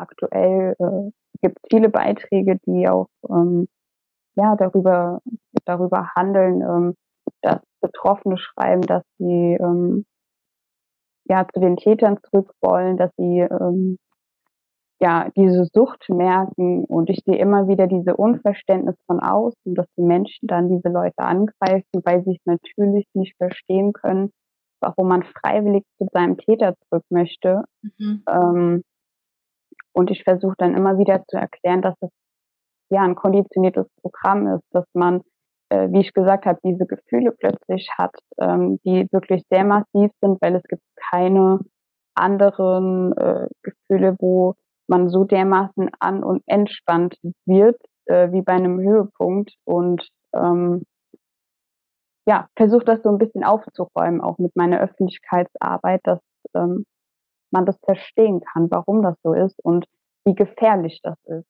aktuell äh, gibt es viele Beiträge, die auch ähm, ja darüber darüber handeln, ähm, dass Betroffene schreiben, dass sie ähm, ja zu den Tätern zurück wollen, dass sie ähm, ja diese Sucht merken und ich sehe immer wieder diese Unverständnis von außen, dass die Menschen dann diese Leute angreifen, weil sie es natürlich nicht verstehen können, warum man freiwillig zu seinem Täter zurück möchte. Mhm. Ähm, und ich versuche dann immer wieder zu erklären, dass es ja ein konditioniertes Programm ist, dass man, äh, wie ich gesagt habe, diese Gefühle plötzlich hat, ähm, die wirklich sehr massiv sind, weil es gibt keine anderen äh, Gefühle, wo man so dermaßen an und entspannt wird, äh, wie bei einem Höhepunkt. Und ähm, ja, versuche das so ein bisschen aufzuräumen, auch mit meiner Öffentlichkeitsarbeit, dass ähm, man das verstehen kann, warum das so ist und wie gefährlich das ist.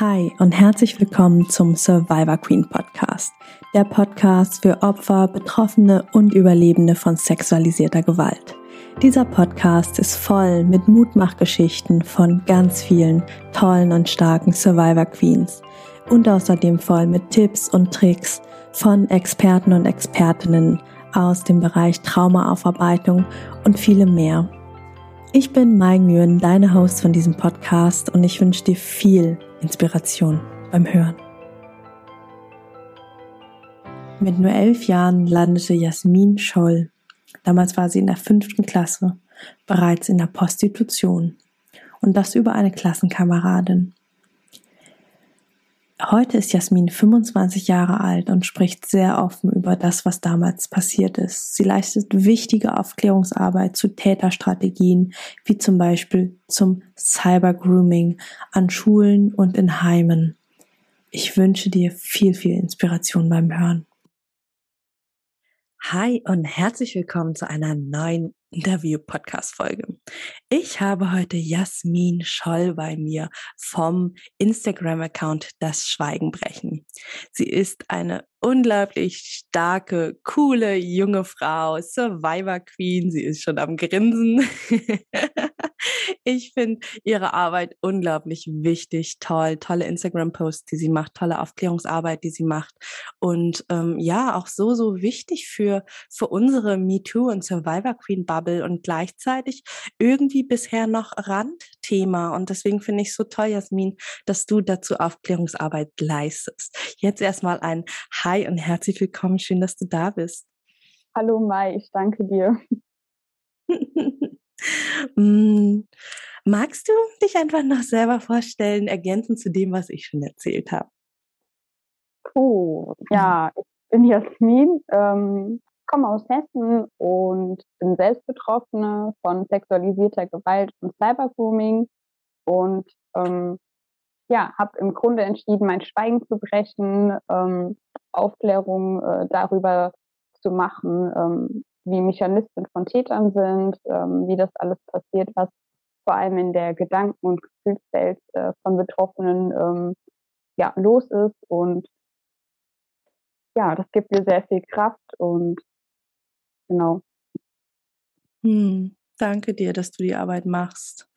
Hi und herzlich willkommen zum Survivor Queen Podcast, der Podcast für Opfer, Betroffene und Überlebende von sexualisierter Gewalt. Dieser Podcast ist voll mit Mutmachgeschichten von ganz vielen tollen und starken Survivor Queens und außerdem voll mit Tipps und Tricks von Experten und Expertinnen aus dem Bereich Traumaaufarbeitung und vielem mehr. Ich bin Mai Nguyen, deine Host von diesem Podcast und ich wünsche dir viel Inspiration beim Hören. Mit nur elf Jahren landete Jasmin Scholl, damals war sie in der fünften Klasse, bereits in der Prostitution und das über eine Klassenkameradin. Heute ist Jasmin 25 Jahre alt und spricht sehr offen über das, was damals passiert ist. Sie leistet wichtige Aufklärungsarbeit zu Täterstrategien, wie zum Beispiel zum Cybergrooming an Schulen und in Heimen. Ich wünsche dir viel, viel Inspiration beim Hören. Hi und herzlich willkommen zu einer neuen Interview-Podcast-Folge. Ich habe heute Jasmin Scholl bei mir vom Instagram-Account Das Schweigen brechen. Sie ist eine unglaublich starke, coole, junge Frau, Survivor Queen. Sie ist schon am Grinsen. ich finde ihre Arbeit unglaublich wichtig, toll, tolle Instagram-Posts, die sie macht, tolle Aufklärungsarbeit, die sie macht. Und ähm, ja, auch so, so wichtig für, für unsere MeToo und Survivor Queen Bubble und gleichzeitig irgendwie bisher noch Randthema. Und deswegen finde ich so toll, Jasmin, dass du dazu Aufklärungsarbeit leistest. Jetzt erstmal ein Hi und herzlich willkommen. Schön, dass du da bist. Hallo Mai, ich danke dir. mm, magst du dich einfach noch selber vorstellen, ergänzend zu dem, was ich schon erzählt habe? Cool. Ja, ich bin Jasmin, ähm, komme aus Hessen und bin selbst Betroffene von sexualisierter Gewalt und Cybergrooming und ähm, ja, habe im Grunde entschieden, mein Schweigen zu brechen, ähm, Aufklärung äh, darüber zu machen, ähm, wie Mechanismen von Tätern sind, ähm, wie das alles passiert, was vor allem in der Gedanken- und Gefühlswelt äh, von Betroffenen ähm, ja, los ist. Und ja, das gibt mir sehr viel Kraft und genau. Hm, danke dir, dass du die Arbeit machst.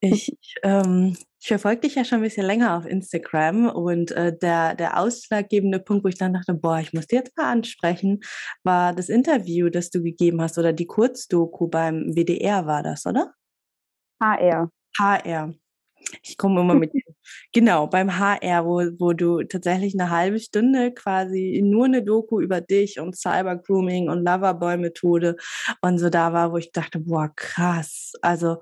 Ich, ähm, ich verfolge dich ja schon ein bisschen länger auf Instagram und äh, der, der ausschlaggebende Punkt, wo ich dann dachte, boah, ich muss dir jetzt mal ansprechen, war das Interview, das du gegeben hast oder die Kurzdoku beim WDR war das, oder? HR. HR. Ich komme immer mit. genau, beim HR, wo, wo du tatsächlich eine halbe Stunde quasi nur eine Doku über dich und Cybergrooming und Loverboy-Methode und so da war, wo ich dachte, boah, krass. Also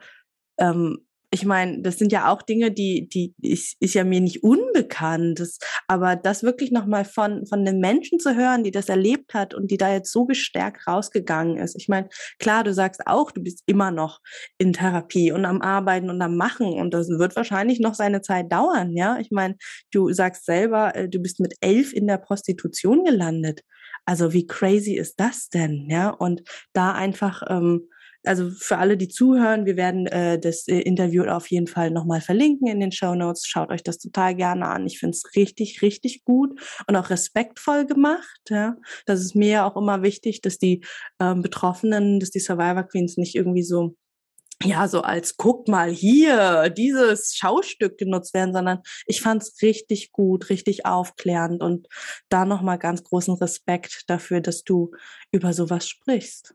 ähm, ich meine, das sind ja auch Dinge, die, die ist, ist ja mir nicht unbekannt. Das, aber das wirklich nochmal von, von den Menschen zu hören, die das erlebt hat und die da jetzt so gestärkt rausgegangen ist. Ich meine, klar, du sagst auch, du bist immer noch in Therapie und am Arbeiten und am Machen und das wird wahrscheinlich noch seine Zeit dauern, ja. Ich meine, du sagst selber, äh, du bist mit elf in der Prostitution gelandet. Also wie crazy ist das denn, ja? Und da einfach ähm, also für alle, die zuhören, wir werden äh, das äh, Interview auf jeden Fall nochmal verlinken in den Show Notes. Schaut euch das total gerne an. Ich finde es richtig, richtig gut und auch respektvoll gemacht. Ja, das ist mir auch immer wichtig, dass die ähm, Betroffenen, dass die Survivor Queens nicht irgendwie so ja, so als guck mal hier, dieses Schaustück genutzt werden, sondern ich fand es richtig gut, richtig aufklärend und da nochmal ganz großen Respekt dafür, dass du über sowas sprichst.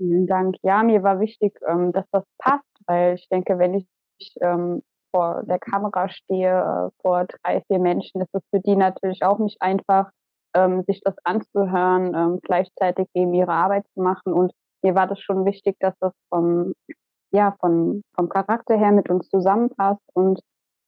Vielen Dank. Ja, mir war wichtig, ähm, dass das passt, weil ich denke, wenn ich ähm, vor der Kamera stehe, äh, vor drei, vier Menschen, ist es für die natürlich auch nicht einfach, ähm, sich das anzuhören, ähm, gleichzeitig eben ihre Arbeit zu machen. Und mir war das schon wichtig, dass das vom, ja, von, vom Charakter her mit uns zusammenpasst. Und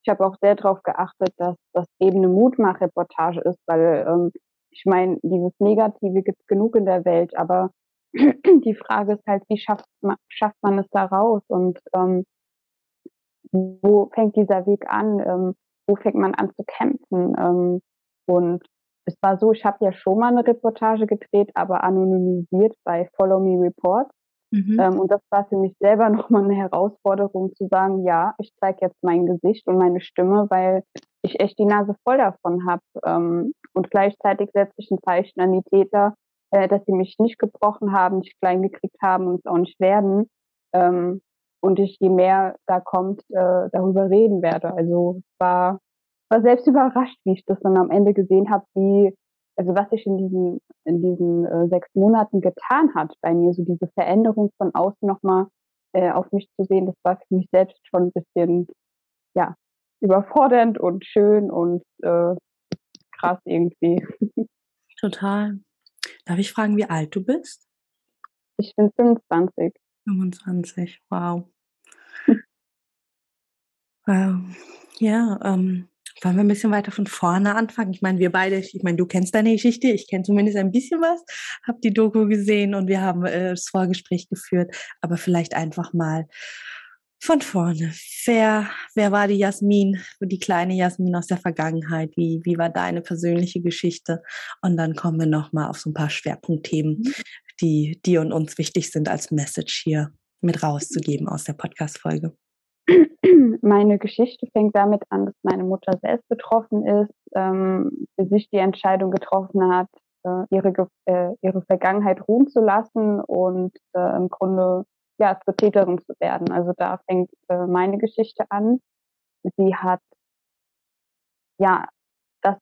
ich habe auch sehr darauf geachtet, dass das eben eine Mutmachreportage ist, weil ähm, ich meine, dieses Negative gibt genug in der Welt, aber die Frage ist halt, wie schafft man, schafft man es da raus und ähm, wo fängt dieser Weg an? Ähm, wo fängt man an zu kämpfen? Ähm, und es war so, ich habe ja schon mal eine Reportage gedreht, aber anonymisiert bei Follow Me Report. Mhm. Ähm, und das war für mich selber nochmal eine Herausforderung zu sagen, ja, ich zeige jetzt mein Gesicht und meine Stimme, weil ich echt die Nase voll davon habe. Ähm, und gleichzeitig setze ich ein Zeichen an die Täter, äh, dass sie mich nicht gebrochen haben, nicht klein gekriegt haben und es auch nicht werden. Ähm, und ich, je mehr da kommt, äh, darüber reden werde. Also war, war selbst überrascht, wie ich das dann am Ende gesehen habe, wie, also was sich in diesen, in diesen äh, sechs Monaten getan hat bei mir, so diese Veränderung von außen nochmal äh, auf mich zu sehen, das war für mich selbst schon ein bisschen, ja, überfordernd und schön und äh, krass irgendwie. Total. Darf ich fragen, wie alt du bist? Ich bin 25. 25, wow. wow. Ja, ähm, wollen wir ein bisschen weiter von vorne anfangen? Ich meine, wir beide, ich meine, du kennst deine Geschichte, ich kenne zumindest ein bisschen was, habe die Doku gesehen und wir haben äh, das Vorgespräch geführt, aber vielleicht einfach mal von vorne. Wer, wer war die Jasmin, die kleine Jasmin aus der Vergangenheit? Wie, wie war deine persönliche Geschichte? Und dann kommen wir nochmal auf so ein paar Schwerpunktthemen, mhm. die dir und uns wichtig sind als Message hier mit rauszugeben aus der Podcast-Folge. Meine Geschichte fängt damit an, dass meine Mutter selbst betroffen ist, ähm, für sich die Entscheidung getroffen hat, äh, ihre, äh, ihre Vergangenheit ruhen zu lassen und äh, im Grunde ja, zur Täterin zu werden. Also da fängt äh, meine Geschichte an. Sie hat ja das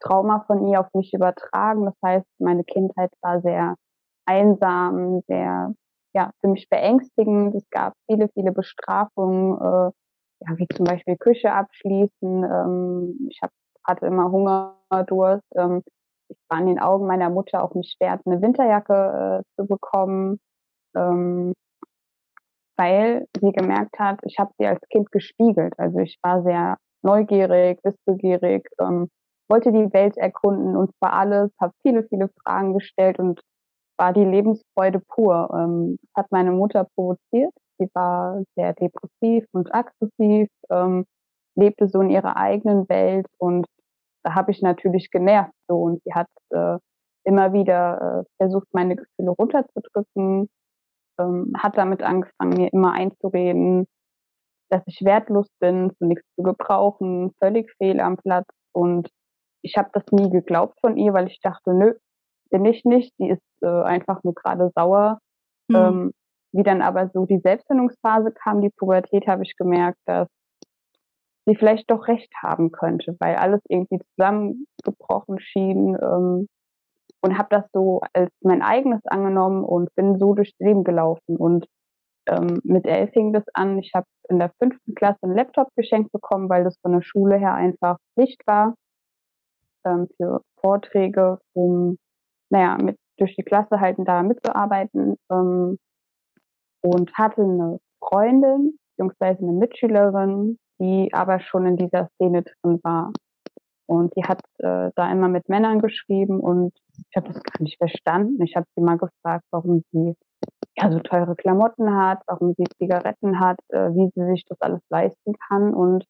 Trauma von ihr auf mich übertragen. Das heißt, meine Kindheit war sehr einsam, sehr ja für mich beängstigend. Es gab viele, viele Bestrafungen, äh, ja, wie zum Beispiel Küche abschließen. Ähm, ich hab, hatte immer Hunger, Durst. Ähm, ich war in den Augen meiner Mutter auch nicht wert, eine Winterjacke äh, zu bekommen. Ähm, weil sie gemerkt hat, ich habe sie als Kind gespiegelt. Also ich war sehr neugierig, wissbegierig, ähm, wollte die Welt erkunden und zwar alles, habe viele, viele Fragen gestellt und war die Lebensfreude pur. Ähm, hat meine Mutter provoziert. Sie war sehr depressiv und aggressiv, ähm, lebte so in ihrer eigenen Welt und da habe ich natürlich genervt so und sie hat äh, immer wieder äh, versucht, meine Gefühle runterzudrücken, ähm, hat damit angefangen, mir immer einzureden, dass ich wertlos bin, für nichts zu gebrauchen, völlig fehl am Platz. Und ich habe das nie geglaubt von ihr, weil ich dachte, nö, bin ich nicht. Die ist äh, einfach nur gerade sauer. Mhm. Ähm, wie dann aber so die Selbstfindungsphase kam, die Pubertät, habe ich gemerkt, dass sie vielleicht doch recht haben könnte, weil alles irgendwie zusammengebrochen schien. Ähm, und habe das so als mein eigenes angenommen und bin so durchs Leben gelaufen. Und ähm, mit elf fing das an. Ich habe in der fünften Klasse einen Laptop geschenkt bekommen, weil das von der Schule her einfach Pflicht war ähm, für Vorträge, um naja, mit durch die Klasse halt da mitzuarbeiten. Ähm, und hatte eine Freundin, beziehungsweise eine Mitschülerin, die aber schon in dieser Szene drin war. Und die hat äh, da immer mit Männern geschrieben und ich habe das gar nicht verstanden. Ich habe sie mal gefragt, warum sie ja so teure Klamotten hat, warum sie Zigaretten hat, äh, wie sie sich das alles leisten kann. Und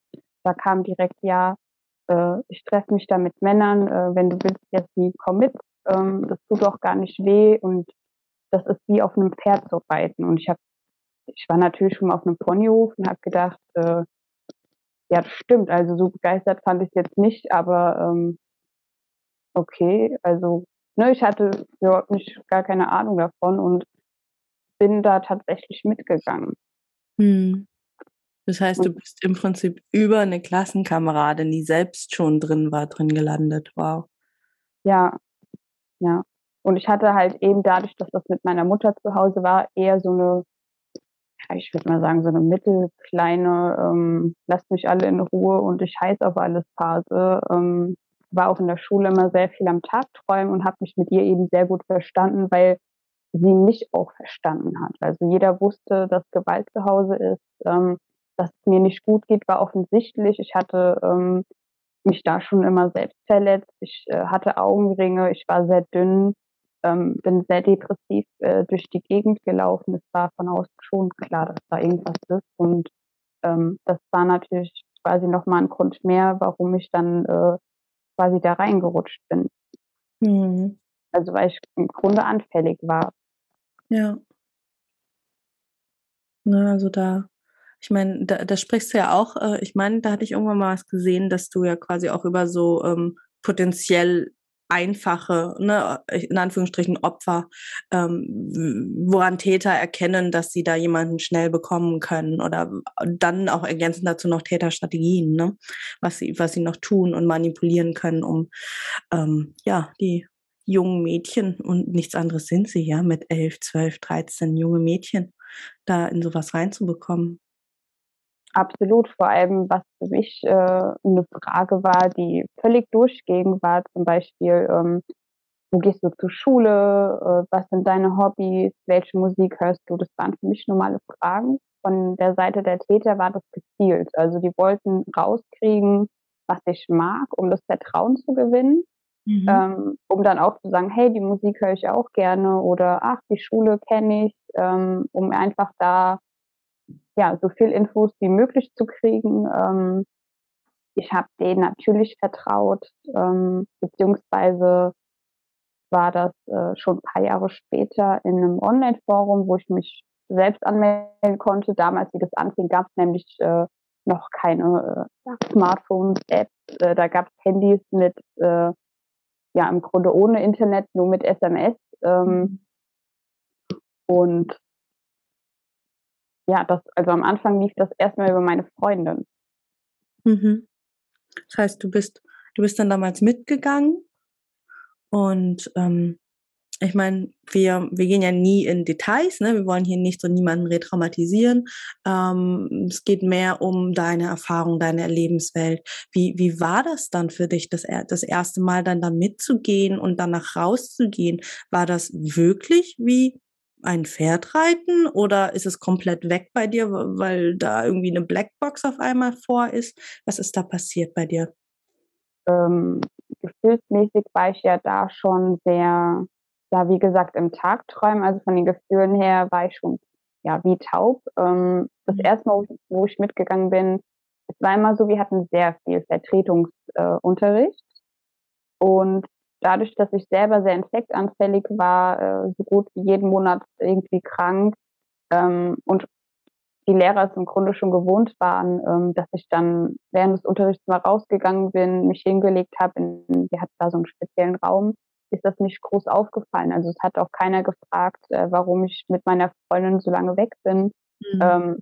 da kam direkt, ja, äh, ich treffe mich da mit Männern, äh, wenn du willst, jetzt nie komm mit. Ähm, das tut doch gar nicht weh und das ist wie auf einem Pferd zu reiten. Und ich habe ich war natürlich schon mal auf einem Ponyhof und habe gedacht, äh, ja, das stimmt. Also so begeistert fand ich es jetzt nicht, aber ähm, okay, also ne, ich hatte überhaupt nicht gar keine Ahnung davon und bin da tatsächlich mitgegangen. Hm. Das heißt, du bist im Prinzip über eine Klassenkameradin, die selbst schon drin war, drin gelandet. Wow. Ja, ja. Und ich hatte halt eben dadurch, dass das mit meiner Mutter zu Hause war, eher so eine, ich würde mal sagen, so eine mittelkleine, ähm, lasst mich alle in Ruhe und ich heiß auf alles Phase. Ähm, war auch in der Schule immer sehr viel am Tag träumen und habe mich mit ihr eben sehr gut verstanden, weil sie mich auch verstanden hat. Also jeder wusste, dass Gewalt zu Hause ist. Ähm, dass es mir nicht gut geht, war offensichtlich. Ich hatte ähm, mich da schon immer selbst verletzt. Ich äh, hatte Augenringe, ich war sehr dünn, ähm, bin sehr depressiv äh, durch die Gegend gelaufen. Es war von außen schon klar, dass da irgendwas ist. Und ähm, das war natürlich quasi nochmal ein Grund mehr, warum ich dann äh, quasi da reingerutscht bin. Mhm. Also weil ich im Grunde anfällig war. Ja. Ne, also da ich meine, da, da sprichst du ja auch, äh, ich meine, da hatte ich irgendwann mal was gesehen, dass du ja quasi auch über so ähm, potenziell einfache, ne, in Anführungsstrichen Opfer, ähm, woran Täter erkennen, dass sie da jemanden schnell bekommen können oder dann auch ergänzend dazu noch Täterstrategien, ne, was sie, was sie noch tun und manipulieren können, um ähm, ja die jungen Mädchen und nichts anderes sind sie ja mit elf, zwölf, dreizehn junge Mädchen da in sowas reinzubekommen. Absolut, vor allem was für mich äh, eine Frage war, die völlig durchgehend war, zum Beispiel, ähm, wo gehst du zur Schule, äh, was sind deine Hobbys, welche Musik hörst du, das waren für mich normale Fragen. Von der Seite der Täter war das gezielt. Also die wollten rauskriegen, was ich mag, um das Vertrauen zu gewinnen, mhm. ähm, um dann auch zu sagen, hey, die Musik höre ich auch gerne oder ach, die Schule kenne ich, ähm, um einfach da ja, so viel Infos wie möglich zu kriegen. Ähm, ich habe denen natürlich vertraut, ähm, beziehungsweise war das äh, schon ein paar Jahre später in einem Online-Forum, wo ich mich selbst anmelden konnte. Damals, wie das anfing, gab es nämlich äh, noch keine äh, Smartphones, Apps. Äh, da gab es Handys mit, äh, ja, im Grunde ohne Internet, nur mit SMS. Ähm, mhm. und ja, das, also am Anfang lief das erstmal über meine Freundin. Mhm. Das heißt, du bist, du bist dann damals mitgegangen und ähm, ich meine, wir, wir gehen ja nie in Details, ne? Wir wollen hier nicht so niemanden retraumatisieren. Ähm, es geht mehr um deine Erfahrung, deine Erlebenswelt. Wie, wie war das dann für dich, das, das erste Mal dann da mitzugehen und danach rauszugehen? War das wirklich wie ein Pferd reiten oder ist es komplett weg bei dir, weil da irgendwie eine Blackbox auf einmal vor ist? Was ist da passiert bei dir? Ähm, gefühlsmäßig war ich ja da schon sehr, ja, wie gesagt, im Tagträumen. Also von den Gefühlen her war ich schon, ja, wie taub. Ähm, das mhm. erste Mal, wo ich mitgegangen bin, es war immer so, wir hatten sehr viel Vertretungsunterricht. Äh, und dadurch, dass ich selber sehr infektanfällig war, äh, so gut wie jeden Monat irgendwie krank ähm, und die Lehrer es im Grunde schon gewohnt waren, ähm, dass ich dann während des Unterrichts mal rausgegangen bin, mich hingelegt habe, wir hatten da so einen speziellen Raum, ist das nicht groß aufgefallen. Also es hat auch keiner gefragt, äh, warum ich mit meiner Freundin so lange weg bin. Mhm. Ähm,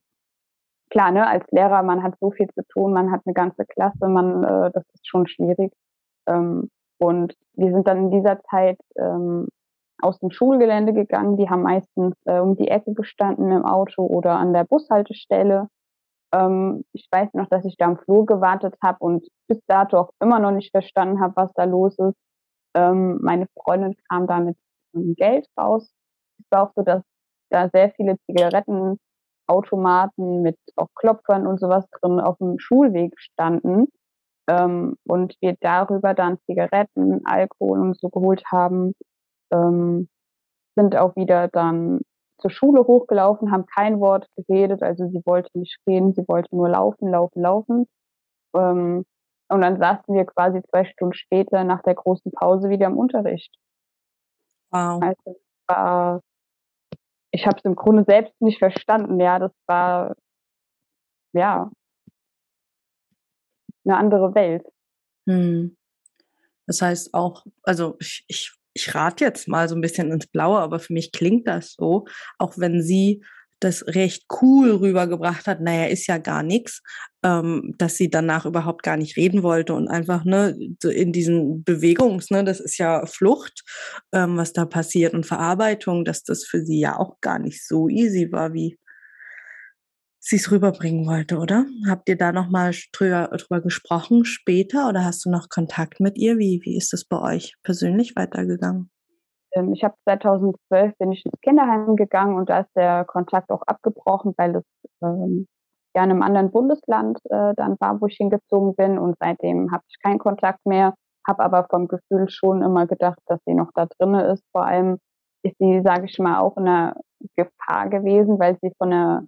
klar, ne, als Lehrer, man hat so viel zu tun, man hat eine ganze Klasse, man, äh, das ist schon schwierig. Ähm, und wir sind dann in dieser Zeit ähm, aus dem Schulgelände gegangen. Die haben meistens äh, um die Ecke gestanden im Auto oder an der Bushaltestelle. Ähm, ich weiß noch, dass ich da am Flur gewartet habe und bis dato auch immer noch nicht verstanden habe, was da los ist. Ähm, meine Freundin kam da mit Geld raus. Es war auch so, dass da sehr viele Zigarettenautomaten mit auch Klopfern und sowas drin auf dem Schulweg standen ähm, und wir darüber dann Zigaretten, Alkohol und so geholt haben, ähm, sind auch wieder dann zur Schule hochgelaufen, haben kein Wort geredet, also sie wollte nicht reden, sie wollte nur laufen, laufen, laufen. Ähm, und dann saßen wir quasi zwei Stunden später nach der großen Pause wieder im Unterricht. Wow. Also war ich habe es im Grunde selbst nicht verstanden. Ja, das war ja eine andere Welt. Hm. Das heißt auch, also ich, ich, ich rate jetzt mal so ein bisschen ins Blaue, aber für mich klingt das so, auch wenn sie das recht cool rübergebracht hat, naja, ist ja gar nichts, ähm, dass sie danach überhaupt gar nicht reden wollte und einfach ne, in diesen Bewegungs, ne, das ist ja Flucht, ähm, was da passiert und Verarbeitung, dass das für sie ja auch gar nicht so easy war, wie sie es rüberbringen wollte, oder? Habt ihr da nochmal drüber, drüber gesprochen später oder hast du noch Kontakt mit ihr? Wie, wie ist das bei euch persönlich weitergegangen? Ähm, ich habe 2012 bin ich ins Kinderheim gegangen und da ist der Kontakt auch abgebrochen, weil es ähm, ja in einem anderen Bundesland äh, dann war, wo ich hingezogen bin und seitdem habe ich keinen Kontakt mehr, habe aber vom Gefühl schon immer gedacht, dass sie noch da drinne ist. Vor allem ist sie, sage ich mal, auch in einer Gefahr gewesen, weil sie von einer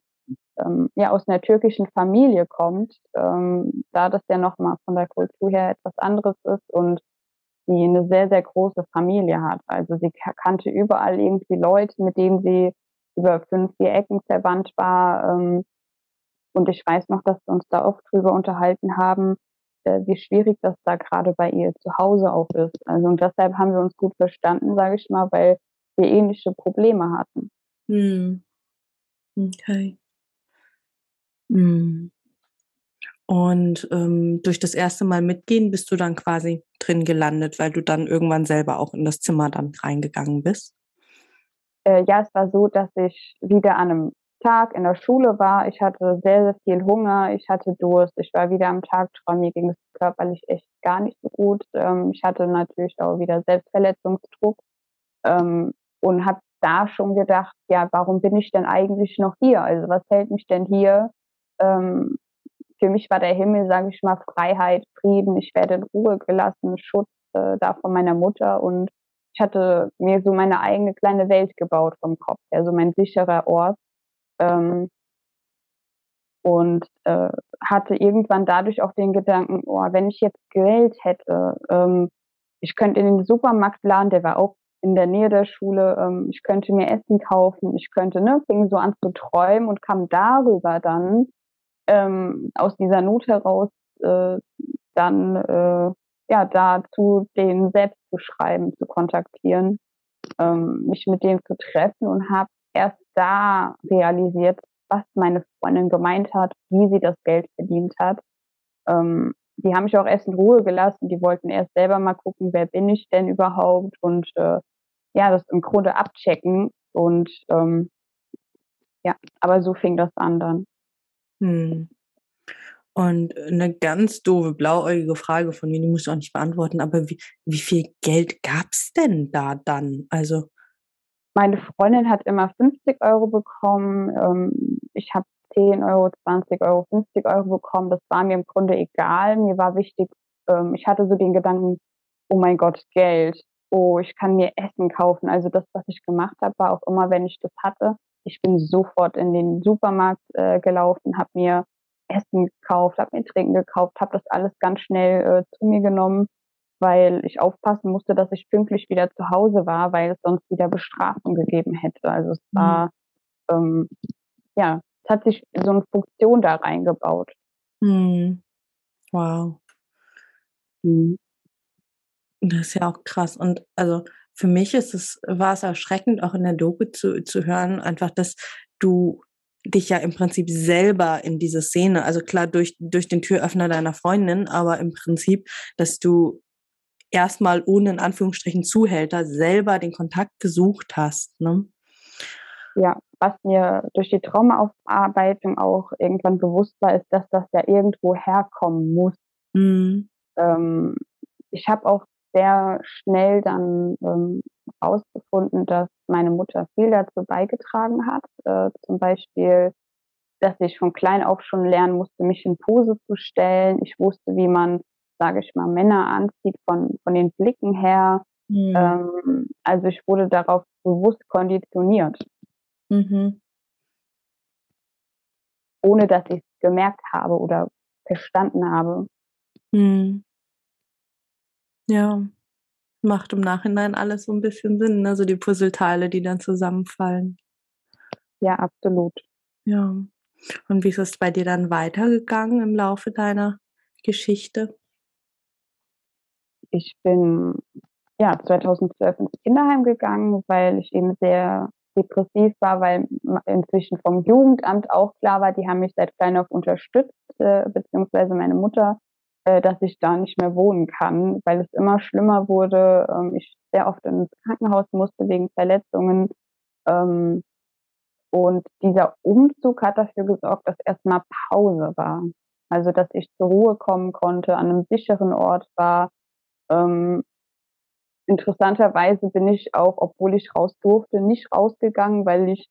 ähm, ja aus einer türkischen Familie kommt, ähm, da das ja nochmal von der Kultur her etwas anderes ist und die eine sehr, sehr große Familie hat. Also sie kannte überall irgendwie Leute, mit denen sie über fünf, vier Ecken verwandt war. Ähm, und ich weiß noch, dass wir uns da oft drüber unterhalten haben, äh, wie schwierig das da gerade bei ihr zu Hause auch ist. Also und deshalb haben wir uns gut verstanden, sage ich mal, weil wir ähnliche Probleme hatten. Hm. Okay. Hm. Und ähm, durch das erste Mal mitgehen bist du dann quasi drin gelandet, weil du dann irgendwann selber auch in das Zimmer dann reingegangen bist? Äh, ja, es war so, dass ich wieder an einem Tag in der Schule war. Ich hatte sehr, sehr viel Hunger, ich hatte Durst, ich war wieder am Tagträumen, mir ging es körperlich echt gar nicht so gut. Ähm, ich hatte natürlich auch wieder Selbstverletzungsdruck ähm, und habe da schon gedacht, ja, warum bin ich denn eigentlich noch hier? Also was hält mich denn hier? Ähm, für mich war der Himmel, sage ich mal, Freiheit, Frieden. Ich werde in Ruhe gelassen, Schutz äh, da von meiner Mutter und ich hatte mir so meine eigene kleine Welt gebaut vom Kopf her, so mein sicherer Ort. Ähm, und äh, hatte irgendwann dadurch auch den Gedanken, oh, wenn ich jetzt Geld hätte, ähm, ich könnte in den Supermarkt laden, der war auch in der Nähe der Schule, ähm, ich könnte mir Essen kaufen, ich könnte, ne, fing so an zu träumen und kam darüber dann ähm, aus dieser Not heraus äh, dann äh, ja dazu den selbst zu schreiben, zu kontaktieren, ähm, mich mit dem zu treffen und habe erst da realisiert, was meine Freundin gemeint hat, wie sie das Geld verdient hat. Ähm, die haben mich auch erst in Ruhe gelassen. Die wollten erst selber mal gucken, wer bin ich denn überhaupt und äh, ja, das im Grunde abchecken. Und ähm, ja, aber so fing das an dann. Hm. Und eine ganz doofe, blauäugige Frage von mir, die musst du auch nicht beantworten, aber wie, wie viel Geld gab's denn da dann? Also meine Freundin hat immer 50 Euro bekommen. Ähm, ich habe 10 Euro, 20 Euro, 50 Euro bekommen. Das war mir im Grunde egal. Mir war wichtig, ähm, ich hatte so den Gedanken, oh mein Gott, Geld. Oh, ich kann mir Essen kaufen. Also das, was ich gemacht habe, war auch immer, wenn ich das hatte, ich bin sofort in den Supermarkt äh, gelaufen, habe mir Essen gekauft, habe mir Trinken gekauft, habe das alles ganz schnell äh, zu mir genommen, weil ich aufpassen musste, dass ich pünktlich wieder zu Hause war, weil es sonst wieder Bestrafung gegeben hätte. Also es mhm. war, ähm, ja, es hat sich so eine Funktion da reingebaut. Mhm. Wow. Mhm. Das ist ja auch krass. Und also für mich ist es, war es erschreckend, auch in der Doku zu, zu hören, einfach, dass du dich ja im Prinzip selber in diese Szene, also klar durch, durch den Türöffner deiner Freundin, aber im Prinzip, dass du erstmal ohne in Anführungsstrichen Zuhälter selber den Kontakt gesucht hast. Ne? Ja, was mir durch die Traumaaufarbeitung auch irgendwann bewusst war, ist, dass das ja irgendwo herkommen muss. Mhm. Ähm, ich habe auch sehr schnell dann ähm, herausgefunden, dass meine Mutter viel dazu beigetragen hat. Äh, zum Beispiel, dass ich von klein auf schon lernen musste, mich in Pose zu stellen. Ich wusste, wie man, sage ich mal, Männer anzieht von, von den Blicken her. Mhm. Ähm, also ich wurde darauf bewusst konditioniert. Mhm. Ohne dass ich es gemerkt habe oder verstanden habe. Mhm. Ja, macht im Nachhinein alles so ein bisschen Sinn, ne? So die Puzzleteile, die dann zusammenfallen. ja, absolut. Ja. Und wie ist es bei dir dann weitergegangen im Laufe deiner Geschichte? Ich bin ja 2012 ins Kinderheim gegangen, weil ich eben sehr depressiv war, weil inzwischen vom Jugendamt auch klar war, die haben mich seit klein auf unterstützt, äh, beziehungsweise meine Mutter, äh, dass ich da nicht mehr wohnen kann, weil es immer schlimmer wurde. Ähm, ich sehr oft ins Krankenhaus musste wegen Verletzungen. Ähm, und dieser Umzug hat dafür gesorgt, dass erstmal Pause war. Also, dass ich zur Ruhe kommen konnte, an einem sicheren Ort war. Ähm, interessanterweise bin ich auch, obwohl ich raus durfte, nicht rausgegangen, weil ich,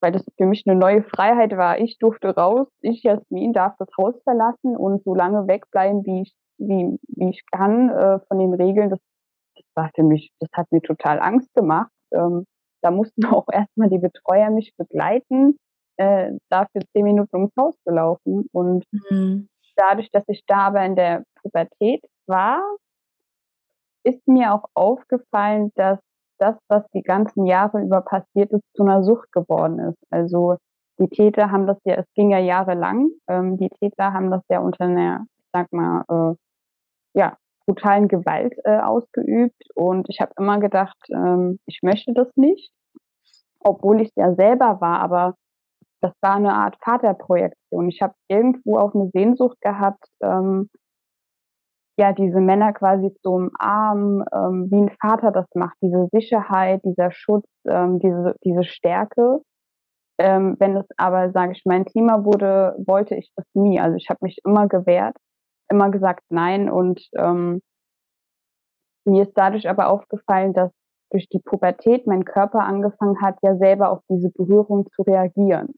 weil das für mich eine neue Freiheit war. Ich durfte raus, ich, Jasmin, darf das Haus verlassen und so lange wegbleiben, wie ich, wie, wie ich kann, äh, von den Regeln. Das, das war für mich, das hat mir total Angst gemacht. Ähm, da mussten auch erstmal die Betreuer mich begleiten, äh, dafür zehn Minuten ums Haus zu laufen. Und mhm. dadurch, dass ich da aber in der Pubertät war, ist mir auch aufgefallen, dass das, was die ganzen Jahre über passiert ist, zu einer Sucht geworden ist. Also die Täter haben das ja, es ging ja jahrelang, ähm, die Täter haben das ja unter einer, ich sag mal, äh, ja, brutalen Gewalt äh, ausgeübt. Und ich habe immer gedacht, ähm, ich möchte das nicht, obwohl ich ja selber war, aber das war eine Art Vaterprojektion. Ich habe irgendwo auch eine Sehnsucht gehabt, ähm, ja, diese Männer quasi zu umarmen, ähm, wie ein Vater das macht, diese Sicherheit, dieser Schutz, ähm, diese, diese Stärke. Ähm, wenn es aber, sage ich mein Thema wurde, wollte ich das nie. Also ich habe mich immer gewehrt, immer gesagt nein und ähm, mir ist dadurch aber aufgefallen, dass durch die Pubertät mein Körper angefangen hat, ja selber auf diese Berührung zu reagieren.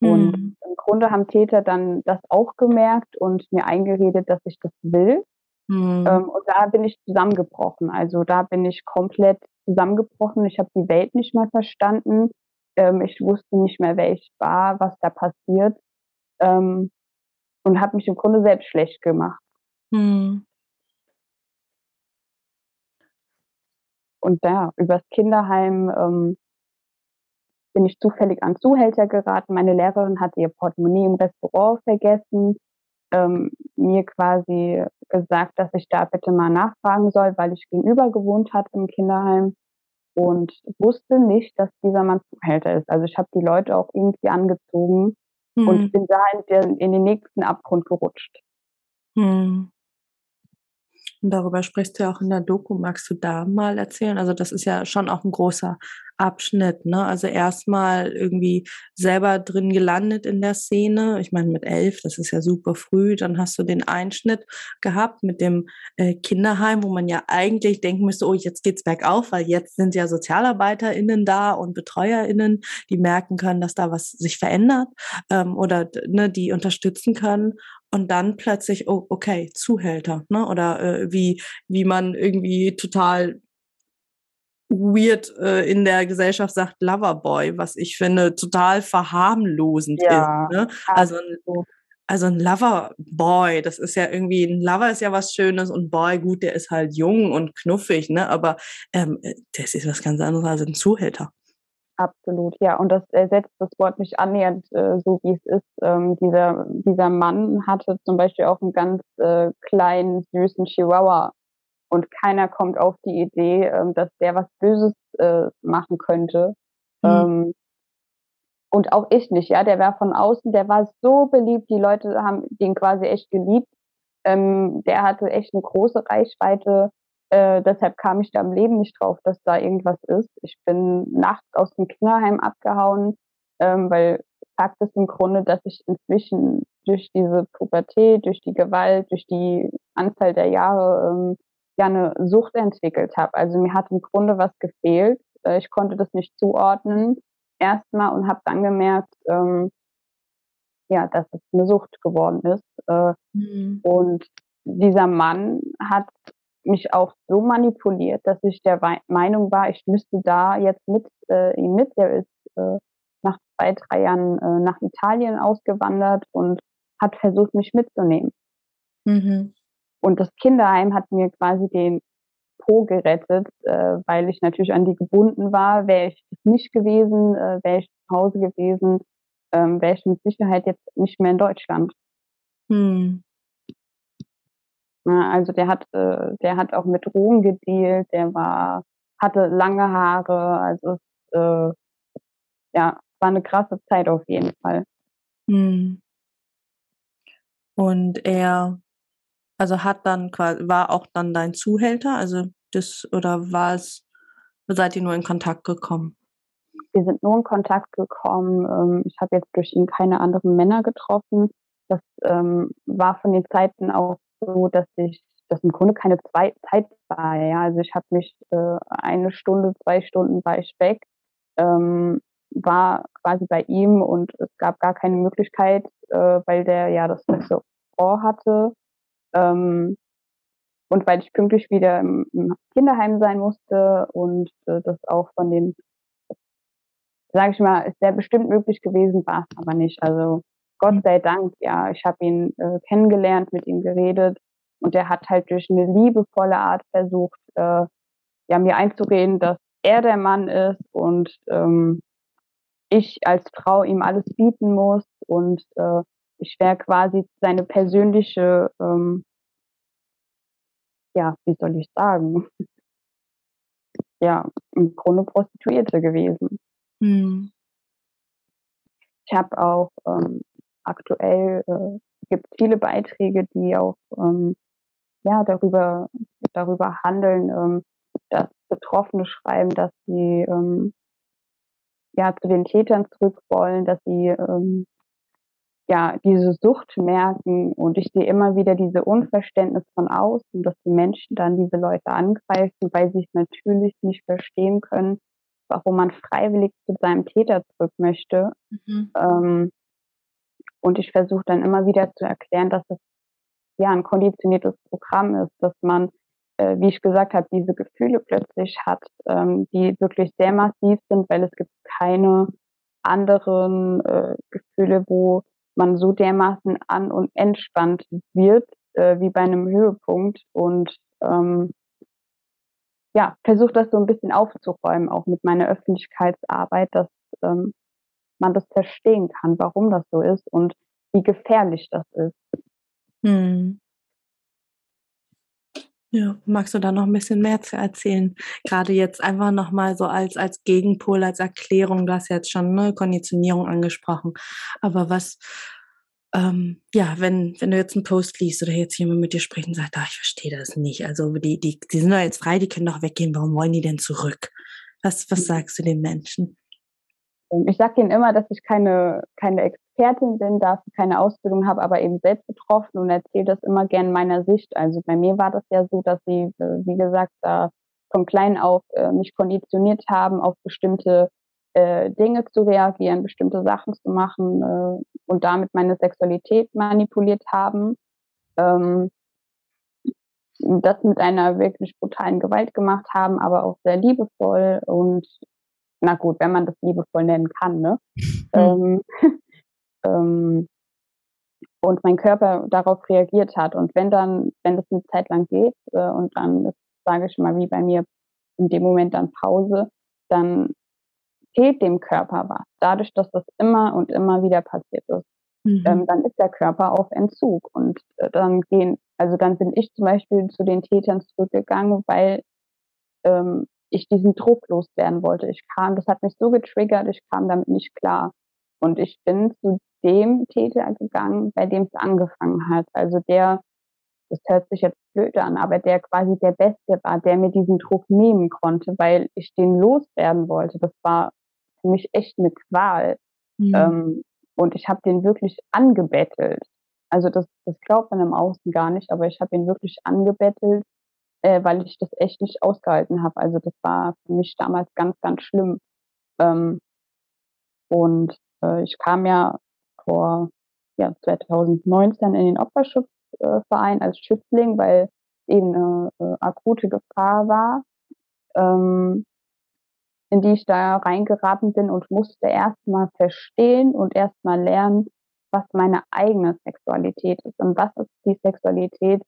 Mhm. Und im Grunde haben Täter dann das auch gemerkt und mir eingeredet, dass ich das will. Mhm. Ähm, und da bin ich zusammengebrochen. Also da bin ich komplett zusammengebrochen. Ich habe die Welt nicht mehr verstanden. Ähm, ich wusste nicht mehr, wer ich war, was da passiert. Ähm, und habe mich im Grunde selbst schlecht gemacht. Mhm. Und da, übers Kinderheim ähm, bin ich zufällig an Zuhälter geraten. Meine Lehrerin hatte ihr Portemonnaie im Restaurant vergessen ähm, mir quasi gesagt, dass ich da bitte mal nachfragen soll, weil ich gegenüber gewohnt hatte im Kinderheim und wusste nicht, dass dieser Mann Zuhälter ist. Also ich habe die Leute auch irgendwie angezogen hm. und bin da in den, in den nächsten Abgrund gerutscht. Hm. Und darüber sprichst du ja auch in der Doku. Magst du da mal erzählen? Also das ist ja schon auch ein großer Abschnitt, ne? Also erstmal irgendwie selber drin gelandet in der Szene. Ich meine, mit elf, das ist ja super früh. Dann hast du den Einschnitt gehabt mit dem äh, Kinderheim, wo man ja eigentlich denken müsste, oh, jetzt geht's bergauf, weil jetzt sind ja SozialarbeiterInnen da und BetreuerInnen, die merken können, dass da was sich verändert ähm, oder ne, die unterstützen können und dann plötzlich, oh, okay, Zuhälter, ne? Oder äh, wie, wie man irgendwie total weird äh, in der Gesellschaft sagt Loverboy, was ich finde total verharmlosend ja, ist. Ne? Also ein, also ein Loverboy, das ist ja irgendwie, ein Lover ist ja was Schönes und Boy, gut, der ist halt jung und knuffig, ne? Aber ähm, das ist was ganz anderes als ein Zuhälter. Absolut, ja. Und das ersetzt das Wort nicht annähernd äh, so, wie es ist. Ähm, dieser, dieser Mann hatte zum Beispiel auch einen ganz äh, kleinen, süßen Chihuahua. Und keiner kommt auf die Idee, ähm, dass der was Böses äh, machen könnte. Mhm. Ähm, und auch ich nicht, ja. Der war von außen, der war so beliebt. Die Leute haben den quasi echt geliebt. Ähm, der hatte echt eine große Reichweite. Äh, deshalb kam ich da im Leben nicht drauf, dass da irgendwas ist. Ich bin nachts aus dem Kinderheim abgehauen, ähm, weil Fakt ist im Grunde, dass ich inzwischen durch diese Pubertät, durch die Gewalt, durch die Anzahl der Jahre ähm, ja eine Sucht entwickelt habe. Also mir hat im Grunde was gefehlt. Äh, ich konnte das nicht zuordnen erstmal und habe dann gemerkt, ähm, ja, dass es eine Sucht geworden ist. Äh, mhm. Und dieser Mann hat mich auch so manipuliert, dass ich der Meinung war, ich müsste da jetzt mit äh, ihm mit. Er ist äh, nach zwei, drei Jahren äh, nach Italien ausgewandert und hat versucht, mich mitzunehmen. Mhm. Und das Kinderheim hat mir quasi den Po gerettet, äh, weil ich natürlich an die gebunden war. Wäre ich das nicht gewesen, äh, wäre ich zu Hause gewesen, ähm, wäre ich mit Sicherheit jetzt nicht mehr in Deutschland. Hm. Ja, also der hat, äh, der hat auch mit Drogen gedealt, der war, hatte lange Haare, also es, äh, ja, war eine krasse Zeit auf jeden Fall. Hm. Und er, also hat dann quasi, war auch dann dein Zuhälter, also das, oder war es, seid ihr nur in Kontakt gekommen? Wir sind nur in Kontakt gekommen. Ähm, ich habe jetzt durch ihn keine anderen Männer getroffen. Das ähm, war von den Zeiten auch so, dass ich das im Grunde keine zwei Zeit war. Ja? Also ich habe mich äh, eine Stunde, zwei Stunden war ich weg, ähm, war quasi bei ihm und es gab gar keine Möglichkeit, äh, weil der ja das letzte Ohr hatte ähm, und weil ich pünktlich wieder im, im Kinderheim sein musste und äh, das auch von den, sage ich mal, ist sehr bestimmt möglich gewesen, war es aber nicht. Also Gott sei Dank, ja, ich habe ihn äh, kennengelernt, mit ihm geredet und er hat halt durch eine liebevolle Art versucht, äh, ja, mir einzureden, dass er der Mann ist und ähm, ich als Frau ihm alles bieten muss und äh, ich wäre quasi seine persönliche, ähm, ja, wie soll ich sagen, ja, im Grunde Prostituierte gewesen. Hm. Ich habe auch ähm, aktuell äh, gibt viele Beiträge, die auch ähm, ja darüber darüber handeln, ähm, dass Betroffene schreiben, dass sie ähm, ja zu den Tätern zurück wollen, dass sie ähm, ja diese Sucht merken und ich sehe immer wieder diese Unverständnis von außen, dass die Menschen dann diese Leute angreifen, weil sie es natürlich nicht verstehen können, warum man freiwillig zu seinem Täter zurück möchte. Mhm. Ähm, und ich versuche dann immer wieder zu erklären, dass es ja ein konditioniertes Programm ist, dass man, äh, wie ich gesagt habe, diese Gefühle plötzlich hat, ähm, die wirklich sehr massiv sind, weil es gibt keine anderen äh, Gefühle, wo man so dermaßen an und entspannt wird, äh, wie bei einem Höhepunkt. Und ähm, ja, versuche das so ein bisschen aufzuräumen, auch mit meiner Öffentlichkeitsarbeit, dass ähm, man das verstehen kann, warum das so ist und wie gefährlich das ist. Hm. Ja, magst du da noch ein bisschen mehr zu erzählen? Gerade jetzt einfach nochmal so als, als Gegenpol, als Erklärung, du hast jetzt schon ne, Konditionierung angesprochen. Aber was, ähm, ja, wenn, wenn du jetzt einen Post liest oder jetzt jemand mit dir spricht und sagt, ah, ich verstehe das nicht. Also die, die, die sind doch jetzt frei, die können doch weggehen, warum wollen die denn zurück? Was, was sagst du den Menschen? Ich sage ihnen immer, dass ich keine, keine Expertin bin, dafür keine Ausbildung habe, aber eben selbst betroffen und erzähle das immer gern meiner Sicht. Also bei mir war das ja so, dass sie, äh, wie gesagt, da von klein auf äh, mich konditioniert haben, auf bestimmte äh, Dinge zu reagieren, bestimmte Sachen zu machen äh, und damit meine Sexualität manipuliert haben. Ähm, das mit einer wirklich brutalen Gewalt gemacht haben, aber auch sehr liebevoll und na gut, wenn man das liebevoll nennen kann, ne? Mhm. Ähm, ähm, und mein Körper darauf reagiert hat. Und wenn dann, wenn das eine Zeit lang geht äh, und dann sage ich mal, wie bei mir in dem Moment dann Pause, dann fehlt dem Körper was. Dadurch, dass das immer und immer wieder passiert ist, mhm. ähm, dann ist der Körper auf Entzug. Und äh, dann gehen, also dann bin ich zum Beispiel zu den Tätern zurückgegangen, weil ähm, ich diesen Druck loswerden wollte. Ich kam, das hat mich so getriggert, ich kam damit nicht klar. Und ich bin zu dem Täter gegangen, bei dem es angefangen hat. Also der, das hört sich jetzt blöd an, aber der quasi der Beste war, der mir diesen Druck nehmen konnte, weil ich den loswerden wollte. Das war für mich echt eine Qual. Mhm. Ähm, und ich habe den wirklich angebettelt. Also das, das glaubt man im Außen gar nicht, aber ich habe ihn wirklich angebettelt äh, weil ich das echt nicht ausgehalten habe. Also das war für mich damals ganz, ganz schlimm. Ähm, und äh, ich kam ja vor ja, 2019 in den Opferschutzverein als Schützling, weil eben eine äh, akute Gefahr war, ähm, in die ich da reingeraten bin und musste erstmal verstehen und erstmal lernen, was meine eigene Sexualität ist und was ist die Sexualität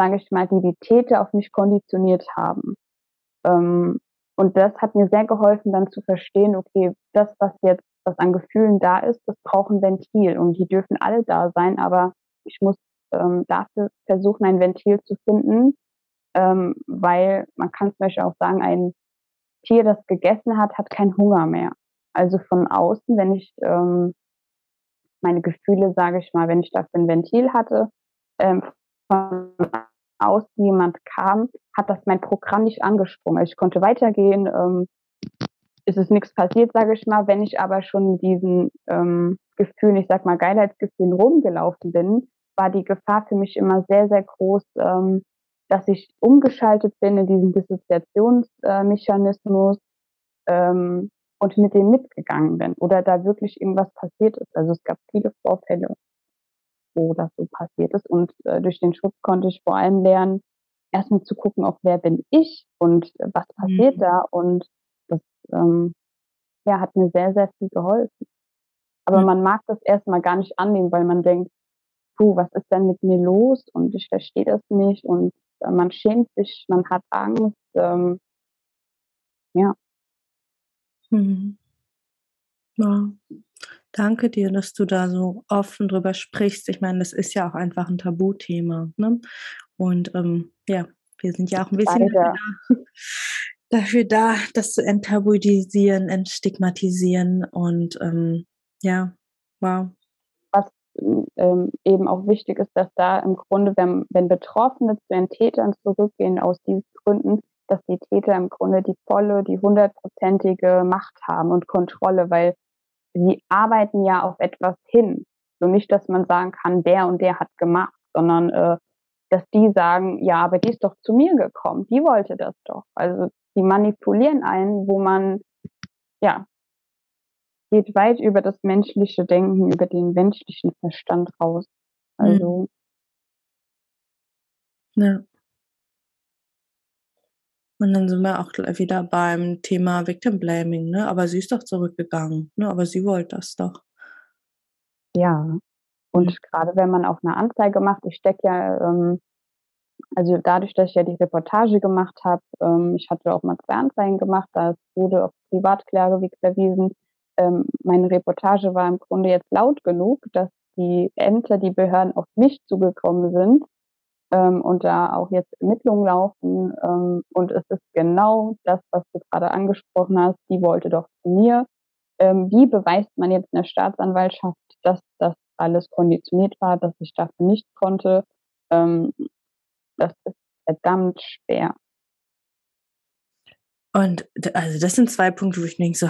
sage ich mal, die die Täter auf mich konditioniert haben. Ähm, und das hat mir sehr geholfen, dann zu verstehen, okay, das, was jetzt was an Gefühlen da ist, das braucht ein Ventil und die dürfen alle da sein, aber ich muss ähm, dafür versuchen, ein Ventil zu finden, ähm, weil man kann zum Beispiel auch sagen, ein Tier, das gegessen hat, hat keinen Hunger mehr. Also von außen, wenn ich ähm, meine Gefühle, sage ich mal, wenn ich dafür ein Ventil hatte, ähm, von außen jemand kam, hat das mein Programm nicht angesprungen. Ich konnte weitergehen, ähm, ist es nichts passiert, sage ich mal. Wenn ich aber schon mit diesen ähm, Gefühlen, ich sag mal Geilheitsgefühlen rumgelaufen bin, war die Gefahr für mich immer sehr, sehr groß, ähm, dass ich umgeschaltet bin in diesen Dissoziationsmechanismus ähm, und mit dem mitgegangen bin oder da wirklich irgendwas passiert ist. Also es gab viele Vorfälle, wo das so passiert ist und äh, durch den Schutz konnte ich vor allem lernen, erstmal zu gucken, auch wer bin ich und äh, was passiert mhm. da und das ähm, ja, hat mir sehr, sehr viel geholfen. Aber mhm. man mag das erstmal gar nicht annehmen, weil man denkt, puh, was ist denn mit mir los und ich verstehe das nicht und äh, man schämt sich, man hat Angst. Ähm, ja. Mhm. Ja. Danke dir, dass du da so offen drüber sprichst. Ich meine, das ist ja auch einfach ein Tabuthema. Ne? Und ähm, ja, wir sind ja auch ein bisschen dafür da, dafür da, das zu enttabuisieren, entstigmatisieren und ähm, ja, wow ähm, eben auch wichtig ist, dass da im Grunde, wenn, wenn Betroffene zu den Tätern zurückgehen aus diesen Gründen, dass die Täter im Grunde die volle, die hundertprozentige Macht haben und Kontrolle, weil sie arbeiten ja auf etwas hin. So nicht, dass man sagen kann, der und der hat gemacht, sondern äh, dass die sagen, ja, aber die ist doch zu mir gekommen, die wollte das doch. Also die manipulieren einen, wo man ja geht weit über das menschliche Denken, über den menschlichen Verstand raus. Also. Mhm. Ja. Und dann sind wir auch wieder beim Thema Victim Blaming, ne? Aber sie ist doch zurückgegangen, ne? Aber sie wollte das doch. Ja. Und gerade wenn man auch eine Anzeige macht, ich stecke ja, ähm, also dadurch, dass ich ja die Reportage gemacht habe, ähm, ich hatte auch mal zwei Anzeigen gemacht, da wurde auf Privatklage verwiesen, ähm, meine Reportage war im Grunde jetzt laut genug, dass die Ämter, die Behörden auf mich zugekommen sind ähm, und da auch jetzt Ermittlungen laufen. Ähm, und es ist genau das, was du gerade angesprochen hast. Die wollte doch zu mir. Ähm, wie beweist man jetzt in der Staatsanwaltschaft, dass das alles konditioniert war, dass ich dafür nicht konnte? Ähm, das ist verdammt schwer. Und also das sind zwei Punkte, wo ich denke, so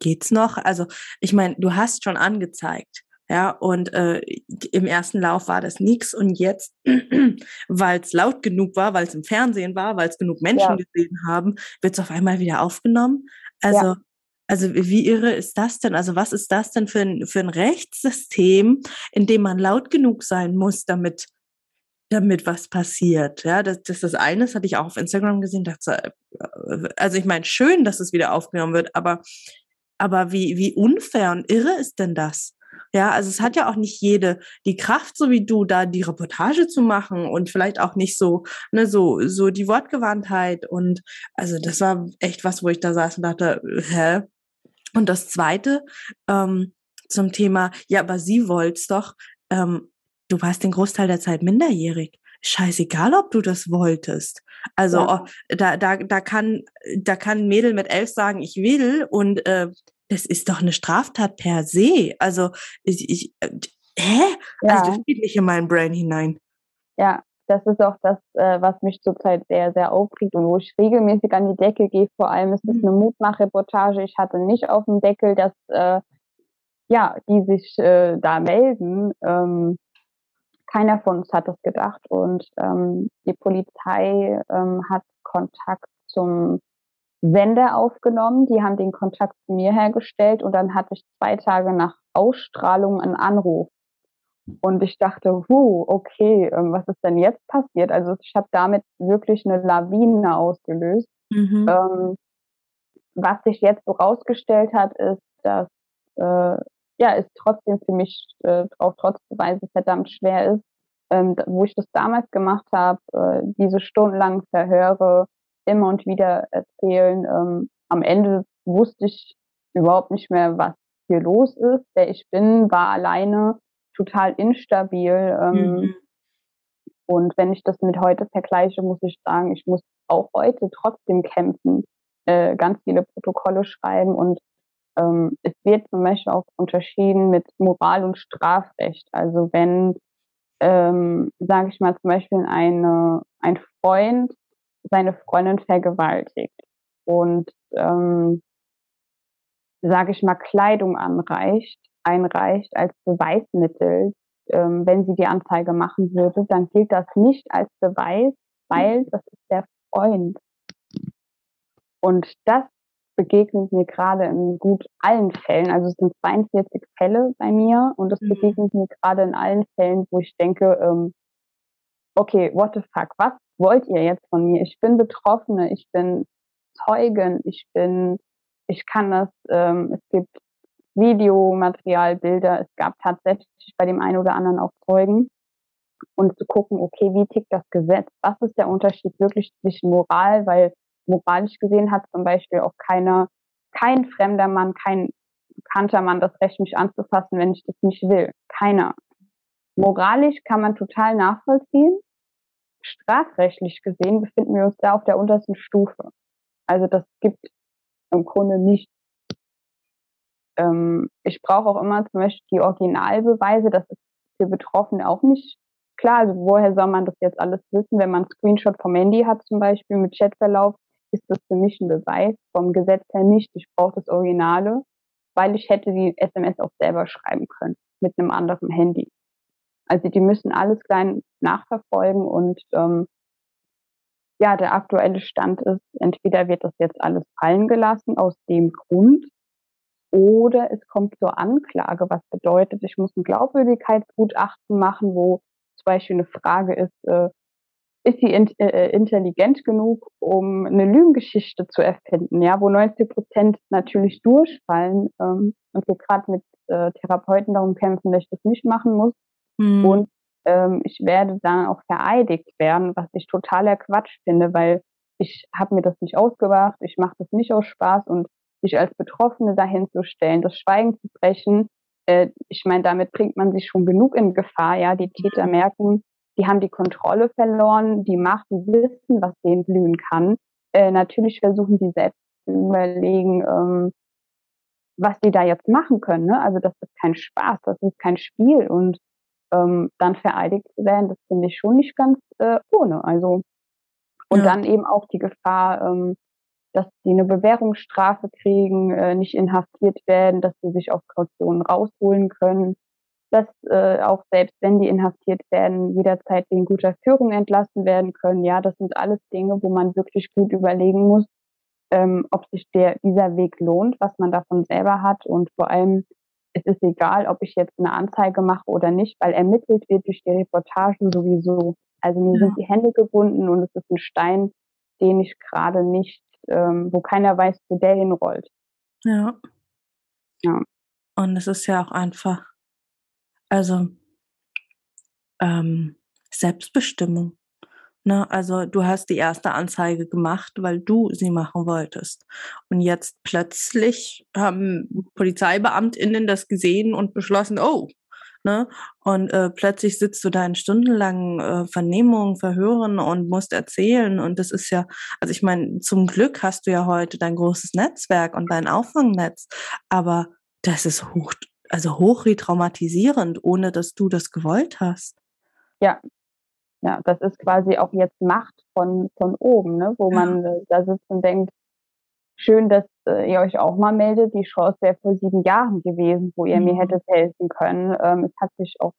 geht's noch? Also ich meine, du hast schon angezeigt, ja, und äh, im ersten Lauf war das nichts und jetzt, weil es laut genug war, weil es im Fernsehen war, weil es genug Menschen ja. gesehen haben, wird es auf einmal wieder aufgenommen. Also ja. Also wie irre ist das denn? Also was ist das denn für ein, für ein Rechtssystem, in dem man laut genug sein muss, damit damit was passiert. Ja, das, das ist das eine, das hatte ich auch auf Instagram gesehen, dachte, äh, also ich meine, schön, dass es wieder aufgenommen wird, aber, aber wie, wie unfair und irre ist denn das? Ja, also es hat ja auch nicht jede die Kraft, so wie du, da die Reportage zu machen und vielleicht auch nicht so, ne, so, so die Wortgewandtheit und also das war echt was, wo ich da saß und dachte, hä? Und das zweite, ähm, zum Thema, ja, aber sie wollt's doch, ähm, du warst den Großteil der Zeit minderjährig. Scheißegal, ob du das wolltest. Also ja. oh, da, da, da kann, da kann ein Mädel mit elf sagen, ich will und äh, das ist doch eine Straftat per se. Also ich, ich äh, hä? Ja. Also das geht nicht in mein Brain hinein. Ja, das ist auch das, äh, was mich zurzeit sehr, sehr aufregt und wo ich regelmäßig an die Decke gehe. Vor allem ist es mhm. eine Mutmachreportage. Ich hatte nicht auf dem Deckel, dass äh, ja, die sich äh, da melden. Ähm, keiner von uns hat das gedacht und ähm, die Polizei ähm, hat Kontakt zum Sender aufgenommen. Die haben den Kontakt zu mir hergestellt und dann hatte ich zwei Tage nach Ausstrahlung einen Anruf. Und ich dachte, huh, okay, ähm, was ist denn jetzt passiert? Also ich habe damit wirklich eine Lawine ausgelöst. Mhm. Ähm, was sich jetzt so rausgestellt hat, ist, dass äh, ja, es trotzdem für mich äh, auf trotzdem verdammt schwer ist, ähm, wo ich das damals gemacht habe, äh, diese stundenlangen Verhöre immer und wieder erzählen. Ähm, am Ende wusste ich überhaupt nicht mehr, was viel los ist. Der ich bin, war alleine total instabil. Ähm, mhm. Und wenn ich das mit heute vergleiche, muss ich sagen, ich muss auch heute trotzdem kämpfen, äh, ganz viele Protokolle schreiben und ähm, es wird zum Beispiel auch unterschieden mit Moral und Strafrecht. Also wenn, ähm, sage ich mal, zum Beispiel eine, ein Freund seine Freundin vergewaltigt und ähm, sage ich mal, Kleidung anreicht, einreicht als Beweismittel, ähm, wenn sie die Anzeige machen würde, dann gilt das nicht als Beweis, weil das ist der Freund. Und das begegnet mir gerade in gut allen Fällen. Also es sind 42 Fälle bei mir und das mhm. begegnet mir gerade in allen Fällen, wo ich denke, ähm, okay, what the fuck, was wollt ihr jetzt von mir? Ich bin Betroffene, ich bin Zeugin, ich bin, ich kann das, ähm, es gibt Videomaterial, Bilder, es gab tatsächlich bei dem einen oder anderen auch Zeugen. Und zu gucken, okay, wie tickt das Gesetz? Was ist der Unterschied wirklich zwischen Moral? Weil moralisch gesehen hat zum Beispiel auch keiner, kein fremder Mann, kein bekannter Mann das Recht, mich anzufassen, wenn ich das nicht will. Keiner. Moralisch kann man total nachvollziehen. Strafrechtlich gesehen befinden wir uns da auf der untersten Stufe. Also das gibt im Grunde nicht. Ähm, ich brauche auch immer zum Beispiel die Originalbeweise. Das ist für Betroffene auch nicht klar. Also woher soll man das jetzt alles wissen, wenn man einen Screenshot vom Handy hat zum Beispiel mit Chatverlauf? ist das für mich ein Beweis. Vom Gesetz her nicht. Ich brauche das Originale, weil ich hätte die SMS auch selber schreiben können mit einem anderen Handy. Also die müssen alles klein nachverfolgen und ähm, ja, der aktuelle Stand ist, entweder wird das jetzt alles fallen gelassen aus dem Grund oder es kommt zur Anklage, was bedeutet, ich muss ein Glaubwürdigkeitsgutachten machen, wo zum Beispiel eine Frage ist, äh, ist sie in, äh, intelligent genug, um eine Lügengeschichte zu erfinden, ja, wo 90 Prozent natürlich durchfallen ähm, und wir gerade mit äh, Therapeuten darum kämpfen, dass ich das nicht machen muss. Mhm. Und ähm, ich werde dann auch vereidigt werden, was ich totaler Quatsch finde, weil ich habe mir das nicht ausgebracht, ich mache das nicht aus Spaß und sich als Betroffene dahin zu stellen, das Schweigen zu brechen, äh, ich meine, damit bringt man sich schon genug in Gefahr, ja, die Täter mhm. merken, die haben die Kontrolle verloren, die Macht, die wissen, was denen blühen kann. Äh, natürlich versuchen die selbst zu überlegen, ähm, was die da jetzt machen können. Ne? Also das ist kein Spaß, das ist kein Spiel und ähm, dann vereidigt zu werden, das finde ich schon nicht ganz äh, ohne. Also und ja. dann eben auch die Gefahr, ähm, dass die eine Bewährungsstrafe kriegen, äh, nicht inhaftiert werden, dass sie sich auf Kautionen rausholen können dass äh, auch selbst wenn die inhaftiert werden, jederzeit wegen guter Führung entlassen werden können. Ja, das sind alles Dinge, wo man wirklich gut überlegen muss, ähm, ob sich der, dieser Weg lohnt, was man davon selber hat. Und vor allem, es ist egal, ob ich jetzt eine Anzeige mache oder nicht, weil ermittelt wird durch die Reportagen sowieso. Also mir ja. sind die Hände gebunden und es ist ein Stein, den ich gerade nicht, ähm, wo keiner weiß, wo der hinrollt. Ja. Ja. Und es ist ja auch einfach also ähm, Selbstbestimmung. Ne? Also du hast die erste Anzeige gemacht, weil du sie machen wolltest. Und jetzt plötzlich haben Polizeibeamtinnen das gesehen und beschlossen, oh, Ne? Und äh, plötzlich sitzt du da in stundenlangen äh, Vernehmungen, Verhören und musst erzählen. Und das ist ja, also ich meine, zum Glück hast du ja heute dein großes Netzwerk und dein Auffangnetz, aber das ist hoch, also hochretraumatisierend, ohne dass du das gewollt hast. Ja, ja, das ist quasi auch jetzt Macht von, von oben, ne? wo ja. man äh, da sitzt und denkt, schön, dass äh, ihr euch auch mal meldet. Die Chance wäre vor sieben Jahren gewesen, wo ihr mhm. mir hättet helfen können. Ähm, es hat sich auch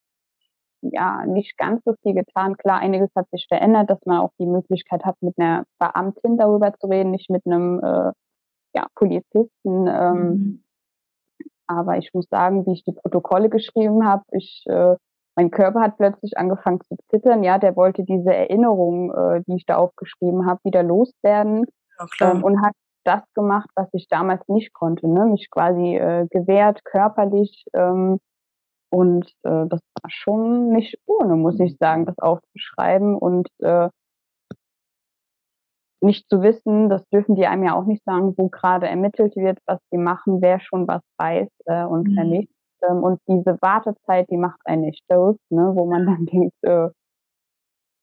ja nicht ganz so viel getan. Klar, einiges hat sich verändert, dass man auch die Möglichkeit hat, mit einer Beamtin darüber zu reden, nicht mit einem äh, ja, Polizisten. Ähm, mhm. Aber ich muss sagen, wie ich die Protokolle geschrieben habe, ich, äh, mein Körper hat plötzlich angefangen zu zittern. Ja, der wollte diese Erinnerung, äh, die ich da aufgeschrieben habe, wieder loswerden ja, ähm, und hat das gemacht, was ich damals nicht konnte, ne? mich quasi äh, gewehrt, körperlich. Ähm, und äh, das war schon nicht ohne, muss ich sagen, das aufzuschreiben. Und äh, nicht zu wissen, das dürfen die einem ja auch nicht sagen, wo gerade ermittelt wird, was die machen, wer schon was weiß äh, und mhm. wer nicht. Ähm, und diese Wartezeit, die macht einen nicht stolz, ne, wo man dann denkt, äh,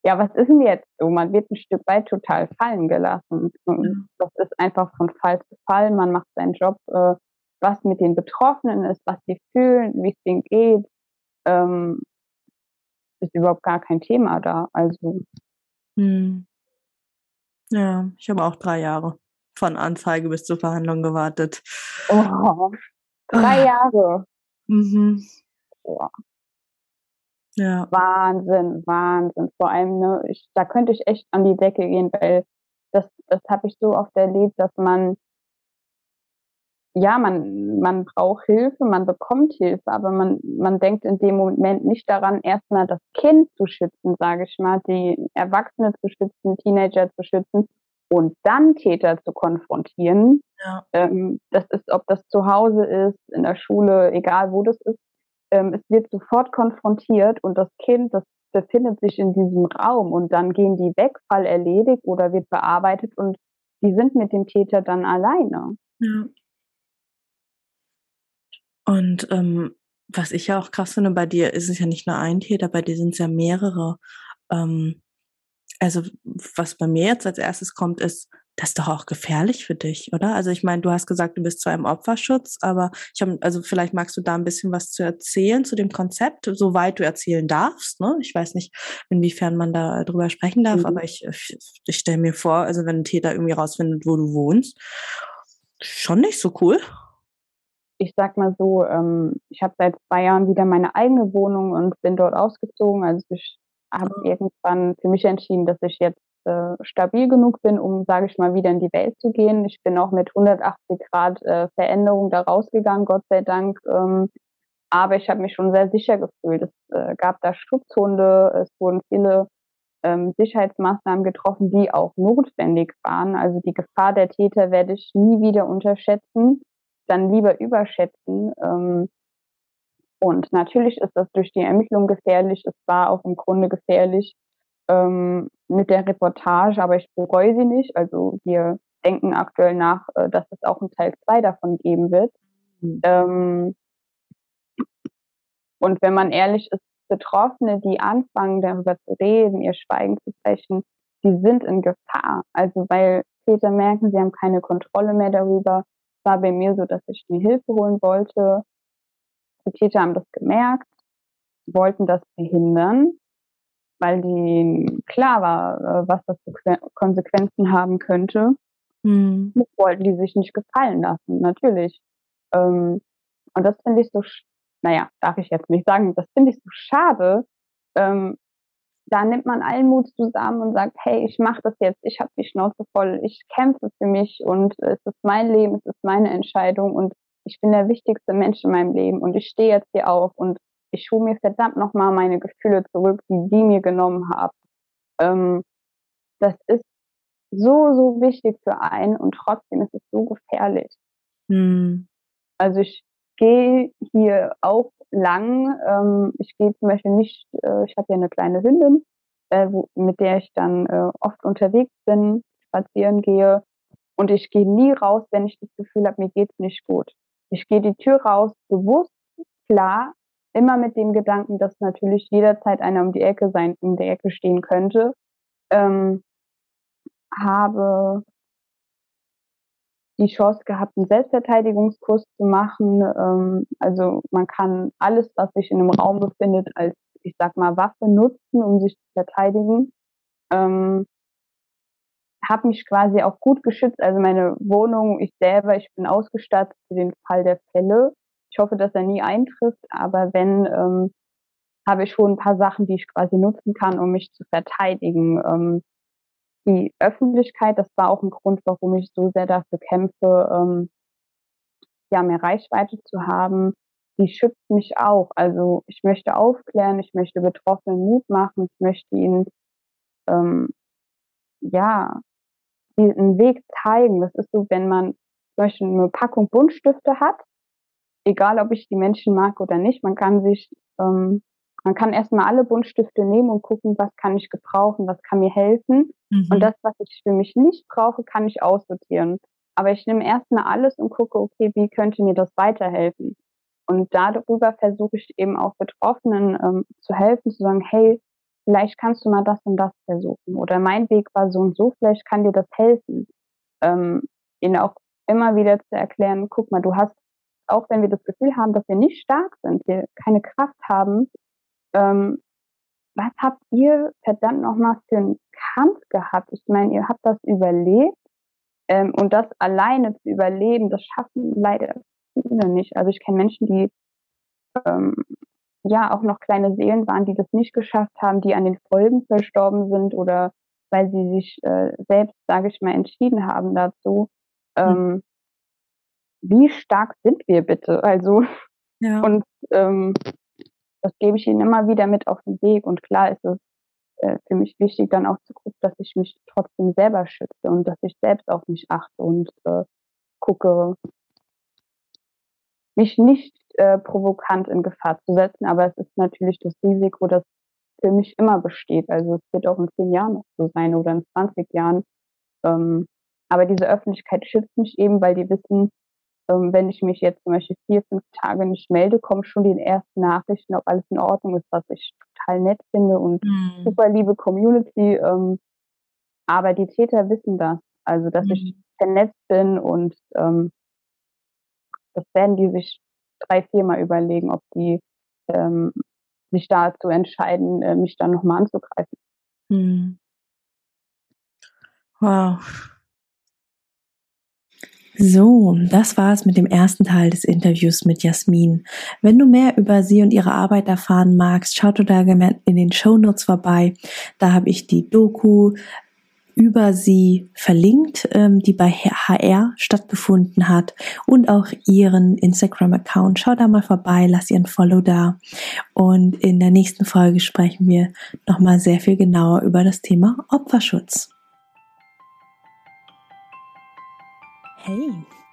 ja, was ist denn jetzt so? Man wird ein Stück weit total fallen gelassen. Und das ist einfach von Fall zu Fall. Man macht seinen Job, äh, was mit den Betroffenen ist, was sie fühlen, wie es denen geht. Ähm, ist überhaupt gar kein Thema da. Also. Hm. Ja, ich habe auch drei Jahre von Anzeige bis zur Verhandlung gewartet. Oh, drei Jahre. Mhm. Boah. Ja. Wahnsinn, Wahnsinn. Vor allem, ne, ich, da könnte ich echt an die Decke gehen, weil das, das habe ich so oft erlebt, dass man, ja, man, man braucht Hilfe, man bekommt Hilfe, aber man, man denkt in dem Moment nicht daran, erstmal das Kind zu schützen, sage ich mal, die Erwachsene zu schützen, Teenager zu schützen und dann Täter zu konfrontieren. Ja. Ähm, das ist, ob das zu Hause ist, in der Schule, egal wo das ist, ähm, es wird sofort konfrontiert und das Kind, das befindet sich in diesem Raum und dann gehen die weg, Fall erledigt oder wird bearbeitet und die sind mit dem Täter dann alleine. Ja. Und ähm, was ich ja auch krass finde, bei dir ist es ja nicht nur ein Täter, bei dir sind es ja mehrere. Ähm, also was bei mir jetzt als erstes kommt, ist, das ist doch auch gefährlich für dich, oder? Also ich meine, du hast gesagt, du bist zwar im Opferschutz, aber ich habe, also vielleicht magst du da ein bisschen was zu erzählen zu dem Konzept, soweit du erzählen darfst. Ne? Ich weiß nicht, inwiefern man da drüber sprechen darf, mhm. aber ich, ich, ich stelle mir vor, also wenn ein Täter irgendwie rausfindet, wo du wohnst, schon nicht so cool. Ich sag mal so, ähm, ich habe seit zwei Jahren wieder meine eigene Wohnung und bin dort ausgezogen. Also ich habe mhm. irgendwann für mich entschieden, dass ich jetzt äh, stabil genug bin, um, sage ich mal, wieder in die Welt zu gehen. Ich bin auch mit 180 Grad äh, Veränderung da rausgegangen, Gott sei Dank. Ähm, aber ich habe mich schon sehr sicher gefühlt. Es äh, gab da Schutzhunde, es wurden viele ähm, Sicherheitsmaßnahmen getroffen, die auch notwendig waren. Also die Gefahr der Täter werde ich nie wieder unterschätzen, dann lieber überschätzen. Ähm, und natürlich ist das durch die Ermittlung gefährlich. Es war auch im Grunde gefährlich, ähm, mit der Reportage, aber ich bereue sie nicht. Also wir denken aktuell nach, äh, dass es auch einen Teil 2 davon geben wird. Mhm. Ähm, und wenn man ehrlich ist, Betroffene, die anfangen, darüber zu reden, ihr Schweigen zu brechen, die sind in Gefahr. Also weil Täter merken, sie haben keine Kontrolle mehr darüber. Es war bei mir so, dass ich mir Hilfe holen wollte. Die Täter haben das gemerkt, wollten das verhindern weil denen klar war, äh, was das für Konsequenzen haben könnte. Mhm. Das wollten die sich nicht gefallen lassen, natürlich. Ähm, und das finde ich so, naja, darf ich jetzt nicht sagen, das finde ich so schade. Ähm, da nimmt man allen Mut zusammen und sagt, hey, ich mache das jetzt, ich habe die Schnauze voll, ich kämpfe für mich und es ist mein Leben, es ist meine Entscheidung und ich bin der wichtigste Mensch in meinem Leben und ich stehe jetzt hier auf und ich hole mir verdammt nochmal meine Gefühle zurück, die die mir genommen haben. Ähm, das ist so, so wichtig für einen und trotzdem ist es so gefährlich. Hm. Also ich gehe hier auch lang. Ähm, ich gehe zum Beispiel nicht, äh, ich habe ja eine kleine Hündin, äh, wo, mit der ich dann äh, oft unterwegs bin, spazieren gehe. Und ich gehe nie raus, wenn ich das Gefühl habe, mir geht's nicht gut. Ich gehe die Tür raus, bewusst, klar, immer mit dem Gedanken, dass natürlich jederzeit einer um die Ecke sein, um die Ecke stehen könnte, ähm, habe die Chance gehabt, einen Selbstverteidigungskurs zu machen. Ähm, also man kann alles, was sich in einem Raum befindet, als ich sag mal Waffe nutzen, um sich zu verteidigen. Ähm, habe mich quasi auch gut geschützt. Also meine Wohnung, ich selber, ich bin ausgestattet für den Fall der Fälle. Ich hoffe, dass er nie eintrifft, aber wenn, ähm, habe ich schon ein paar Sachen, die ich quasi nutzen kann, um mich zu verteidigen. Ähm, die Öffentlichkeit, das war auch ein Grund, warum ich so sehr dafür kämpfe, ähm, ja, mehr Reichweite zu haben. Die schützt mich auch. Also ich möchte aufklären, ich möchte Betroffenen Mut machen, ich möchte ihnen ähm, ja einen Weg zeigen. Das ist so, wenn man zum Beispiel eine Packung Buntstifte hat egal ob ich die Menschen mag oder nicht, man kann sich ähm, Man kann erstmal alle Buntstifte nehmen und gucken, was kann ich gebrauchen, was kann mir helfen. Mhm. Und das, was ich für mich nicht brauche, kann ich aussortieren. Aber ich nehme erstmal alles und gucke, okay, wie könnte mir das weiterhelfen? Und darüber versuche ich eben auch Betroffenen ähm, zu helfen, zu sagen, hey, vielleicht kannst du mal das und das versuchen. Oder mein Weg war so und so, vielleicht kann dir das helfen. Ähm, ihnen auch immer wieder zu erklären, guck mal, du hast, auch wenn wir das Gefühl haben, dass wir nicht stark sind, wir keine Kraft haben, ähm, was habt ihr verdammt nochmal für einen Kampf gehabt? Ich meine, ihr habt das überlebt ähm, und das alleine zu überleben, das schaffen leider viele nicht. Also ich kenne Menschen, die ähm, ja auch noch kleine Seelen waren, die das nicht geschafft haben, die an den Folgen verstorben sind oder weil sie sich äh, selbst, sage ich mal, entschieden haben dazu. Hm. Ähm. Wie stark sind wir bitte? Also ja. und ähm, das gebe ich ihnen immer wieder mit auf den Weg. Und klar ist es äh, für mich wichtig, dann auch zu gucken, dass ich mich trotzdem selber schütze und dass ich selbst auf mich achte und äh, gucke, mich nicht äh, provokant in Gefahr zu setzen. Aber es ist natürlich das Risiko, das für mich immer besteht. Also es wird auch in zehn Jahren noch so sein oder in 20 Jahren. Ähm, aber diese Öffentlichkeit schützt mich eben, weil die wissen, ähm, wenn ich mich jetzt zum Beispiel vier, fünf Tage nicht melde, kommen schon die ersten Nachrichten, ob alles in Ordnung ist, was ich total nett finde und mhm. super liebe Community. Ähm, aber die Täter wissen das, also dass mhm. ich vernetzt bin und ähm, das werden die sich drei, viermal überlegen, ob die ähm, sich dazu entscheiden, äh, mich dann nochmal anzugreifen. Mhm. Wow. So, das war's mit dem ersten Teil des Interviews mit Jasmin. Wenn du mehr über sie und ihre Arbeit erfahren magst, schau da in den Show Notes vorbei. Da habe ich die Doku über sie verlinkt, ähm, die bei HR stattgefunden hat und auch ihren Instagram-Account. Schau da mal vorbei, lass ihr ein Follow da. Und in der nächsten Folge sprechen wir nochmal sehr viel genauer über das Thema Opferschutz. Hey,